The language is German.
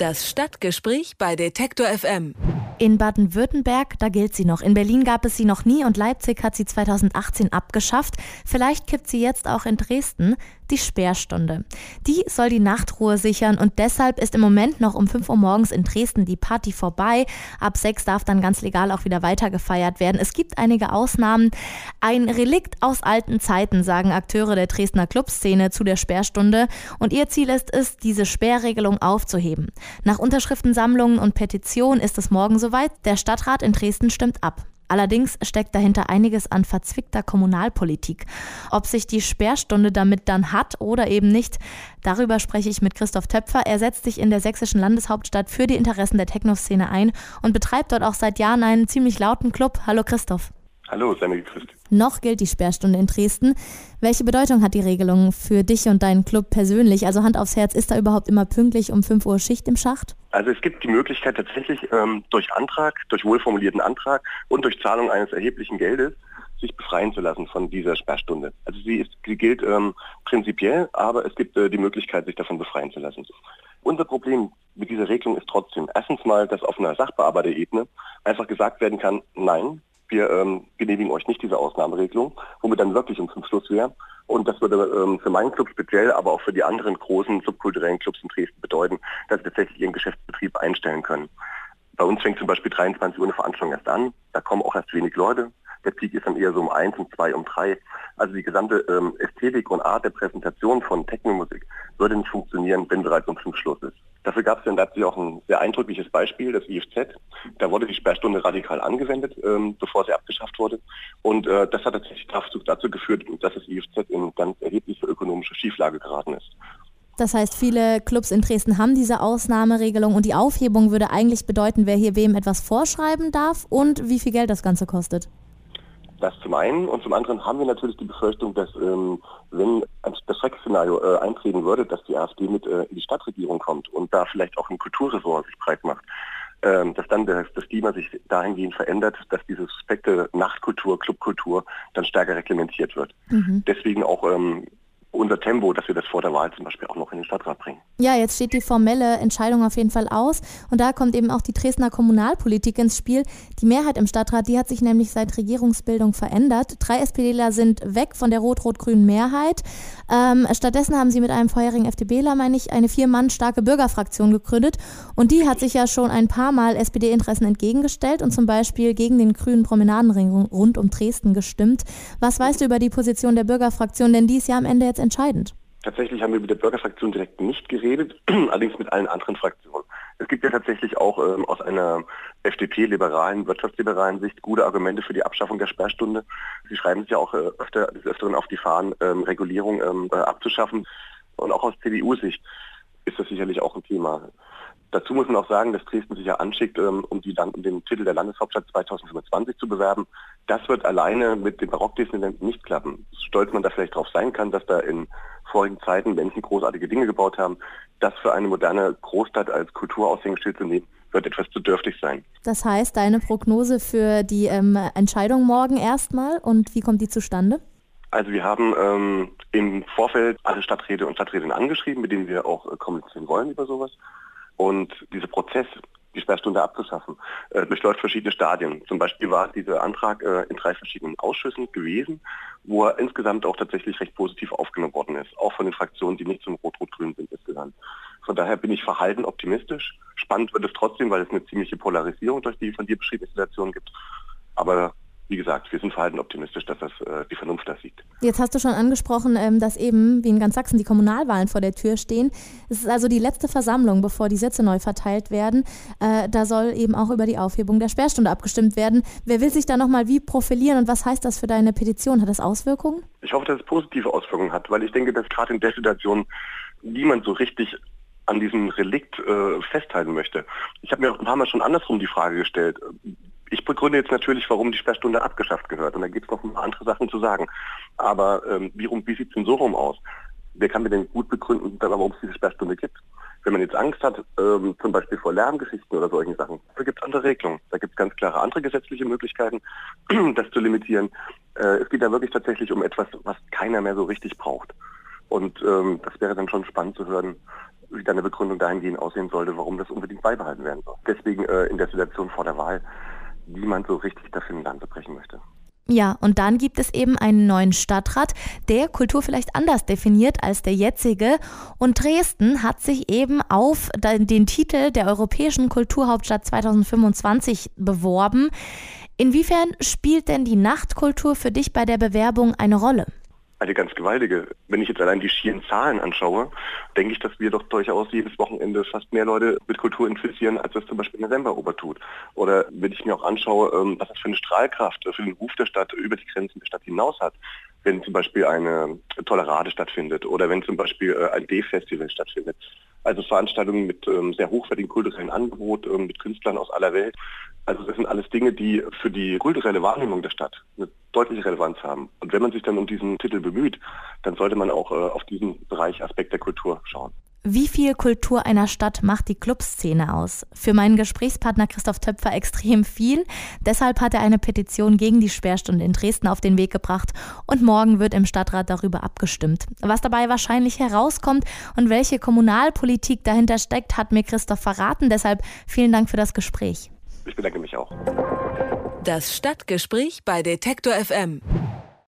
Das Stadtgespräch bei Detektor FM. In Baden-Württemberg, da gilt sie noch. In Berlin gab es sie noch nie und Leipzig hat sie 2018 abgeschafft. Vielleicht kippt sie jetzt auch in Dresden die Sperrstunde. Die soll die Nachtruhe sichern und deshalb ist im Moment noch um 5 Uhr morgens in Dresden die Party vorbei. Ab 6 darf dann ganz legal auch wieder weiter gefeiert werden. Es gibt einige Ausnahmen. Ein Relikt aus alten Zeiten, sagen Akteure der Dresdner Clubszene zu der Sperrstunde. Und ihr Ziel ist es, diese Sperrregelung aufzuheben. Nach Unterschriftensammlungen und Petitionen ist es morgen soweit. Der Stadtrat in Dresden stimmt ab. Allerdings steckt dahinter einiges an verzwickter Kommunalpolitik. Ob sich die Sperrstunde damit dann hat oder eben nicht, darüber spreche ich mit Christoph Töpfer. Er setzt sich in der sächsischen Landeshauptstadt für die Interessen der Techno-Szene ein und betreibt dort auch seit Jahren einen ziemlich lauten Club. Hallo Christoph. Hallo, sei mir. Noch gilt die Sperrstunde in Dresden. Welche Bedeutung hat die Regelung für dich und deinen Club persönlich? Also Hand aufs Herz, ist da überhaupt immer pünktlich um 5 Uhr Schicht im Schacht? Also es gibt die Möglichkeit tatsächlich ähm, durch Antrag, durch wohlformulierten Antrag und durch Zahlung eines erheblichen Geldes sich befreien zu lassen von dieser Sperrstunde. Also sie, ist, sie gilt ähm, prinzipiell, aber es gibt äh, die Möglichkeit, sich davon befreien zu lassen. Unser Problem mit dieser Regelung ist trotzdem erstens mal, dass auf einer Sachbearbeiterebene einfach gesagt werden kann, nein, wir ähm, genehmigen euch nicht diese Ausnahmeregelung, womit dann wirklich um zum Schluss wäre. Und das würde ähm, für meinen Club speziell, aber auch für die anderen großen subkulturellen Clubs in Dresden bedeuten, dass sie tatsächlich ihren Geschäftsbetrieb einstellen können. Bei uns fängt zum Beispiel 23 Uhr eine Veranstaltung erst an. Da kommen auch erst wenig Leute. Der Peak ist dann eher so um eins, um zwei, um drei. Also die gesamte ähm, Ästhetik und Art der Präsentation von Technomusik würde nicht funktionieren, wenn bereits um fünf Schluss ist. Dafür gab es dann dazu auch ein sehr eindrückliches Beispiel, das IFZ. Da wurde die Sperrstunde radikal angewendet, ähm, bevor sie abgeschafft wurde. Und äh, das hat tatsächlich dazu geführt, dass das IFZ in ganz erhebliche ökonomische Schieflage geraten ist. Das heißt, viele Clubs in Dresden haben diese Ausnahmeregelung und die Aufhebung würde eigentlich bedeuten, wer hier wem etwas vorschreiben darf und wie viel Geld das Ganze kostet. Das zum einen und zum anderen haben wir natürlich die Befürchtung, dass ähm, wenn das Schreckszenario äh, eintreten würde, dass die AfD mit äh, in die Stadtregierung kommt und da vielleicht auch ein Kulturressort sich breit macht, ähm, dass dann das, das Klima sich dahingehend verändert, dass diese suspekte Nachtkultur, Clubkultur dann stärker reglementiert wird. Mhm. Deswegen auch ähm, unser Tempo, dass wir das vor der Wahl zum Beispiel auch noch in den Stadtrat bringen. Ja, jetzt steht die formelle Entscheidung auf jeden Fall aus und da kommt eben auch die Dresdner Kommunalpolitik ins Spiel. Die Mehrheit im Stadtrat, die hat sich nämlich seit Regierungsbildung verändert. Drei SPDler sind weg von der rot-rot-grünen Mehrheit. Ähm, stattdessen haben sie mit einem vorherigen FDPler, meine ich, eine vier Mann starke Bürgerfraktion gegründet und die hat sich ja schon ein paar Mal SPD-Interessen entgegengestellt und zum Beispiel gegen den grünen Promenadenring rund um Dresden gestimmt. Was weißt du über die Position der Bürgerfraktion? Denn die ist ja am Ende jetzt entscheidend. Tatsächlich haben wir mit der Bürgerfraktion direkt nicht geredet, allerdings mit allen anderen Fraktionen. Es gibt ja tatsächlich auch ähm, aus einer FDP-liberalen, wirtschaftsliberalen Sicht gute Argumente für die Abschaffung der Sperrstunde. Sie schreiben es ja auch äh, öfter, des Öfteren auf die Fahnen, ähm, Regulierung ähm, äh, abzuschaffen. Und auch aus CDU-Sicht ist das sicherlich auch ein Thema. Dazu muss man auch sagen, dass Dresden sich ja anschickt, ähm, um, die um den Titel der Landeshauptstadt 2025 zu bewerben. Das wird alleine mit dem Barock-Disneyland nicht klappen. Stolz man da vielleicht drauf sein kann, dass da in vorigen Zeiten Menschen großartige Dinge gebaut haben, das für eine moderne Großstadt als Kulturaushängeschild zu nehmen, wird etwas zu dürftig sein. Das heißt, deine Prognose für die ähm, Entscheidung morgen erstmal und wie kommt die zustande? Also wir haben ähm, im Vorfeld alle Stadträte und Stadträtinnen angeschrieben, mit denen wir auch äh, kommunizieren wollen über sowas. Und dieser Prozess, die Sperrstunde abzuschaffen, äh, durchläuft verschiedene Stadien. Zum Beispiel war dieser Antrag äh, in drei verschiedenen Ausschüssen gewesen, wo er insgesamt auch tatsächlich recht positiv aufgenommen worden ist, auch von den Fraktionen, die nicht zum Rot-Rot-Grün sind insgesamt. Von daher bin ich verhalten optimistisch. Spannend wird es trotzdem, weil es eine ziemliche Polarisierung durch die von dir beschriebene Situation gibt. Aber wie gesagt, wir sind verhalten optimistisch, dass das äh, die Vernunft da siegt. Jetzt hast du schon angesprochen, ähm, dass eben wie in ganz Sachsen die Kommunalwahlen vor der Tür stehen. Es ist also die letzte Versammlung, bevor die Sitze neu verteilt werden. Äh, da soll eben auch über die Aufhebung der Sperrstunde abgestimmt werden. Wer will sich da nochmal wie profilieren und was heißt das für deine Petition? Hat das Auswirkungen? Ich hoffe, dass es positive Auswirkungen hat, weil ich denke, dass gerade in der Situation niemand so richtig an diesem Relikt äh, festhalten möchte. Ich habe mir auch ein paar Mal schon andersrum die Frage gestellt ich begründe jetzt natürlich, warum die Sperrstunde abgeschafft gehört. Und da gibt es noch ein paar andere Sachen zu sagen. Aber ähm, wie, wie sieht es denn so rum aus? Wer kann mir denn gut begründen, warum es diese Sperrstunde gibt? Wenn man jetzt Angst hat, ähm, zum Beispiel vor Lärmgeschichten oder solchen Sachen, da gibt es andere Regelungen. Da gibt es ganz klare andere gesetzliche Möglichkeiten, das zu limitieren. Äh, es geht da wirklich tatsächlich um etwas, was keiner mehr so richtig braucht. Und ähm, das wäre dann schon spannend zu hören, wie deine Begründung dahingehend aussehen sollte, warum das unbedingt beibehalten werden soll. Deswegen äh, in der Situation vor der Wahl niemand so richtig dafür in Land brechen möchte. Ja, und dann gibt es eben einen neuen Stadtrat, der Kultur vielleicht anders definiert als der jetzige. Und Dresden hat sich eben auf den Titel der Europäischen Kulturhauptstadt 2025 beworben. Inwiefern spielt denn die Nachtkultur für dich bei der Bewerbung eine Rolle? Eine ganz gewaltige. Wenn ich jetzt allein die schieren Zahlen anschaue, denke ich, dass wir doch durchaus jedes Wochenende fast mehr Leute mit Kultur infizieren, als das zum Beispiel eine Semperoper tut. Oder wenn ich mir auch anschaue, ähm, was das für eine Strahlkraft für den Ruf der Stadt über die Grenzen der Stadt hinaus hat, wenn zum Beispiel eine Tolerade stattfindet oder wenn zum Beispiel äh, ein D-Festival stattfindet. Also Veranstaltungen mit ähm, sehr hochwertigen kulturellen Angebot, ähm, mit Künstlern aus aller Welt. Also das sind alles Dinge, die für die kulturelle Wahrnehmung der Stadt eine deutliche Relevanz haben. Und wenn man sich dann um diesen Titel bemüht, dann sollte man auch äh, auf diesen Bereich Aspekt der Kultur schauen. Wie viel Kultur einer Stadt macht die Clubszene aus? Für meinen Gesprächspartner Christoph Töpfer extrem viel. Deshalb hat er eine Petition gegen die Sperrstunde in Dresden auf den Weg gebracht und morgen wird im Stadtrat darüber abgestimmt. Was dabei wahrscheinlich herauskommt und welche Kommunalpolitik dahinter steckt, hat mir Christoph verraten. Deshalb vielen Dank für das Gespräch. Ich bedanke mich auch. Das Stadtgespräch bei Detektor FM.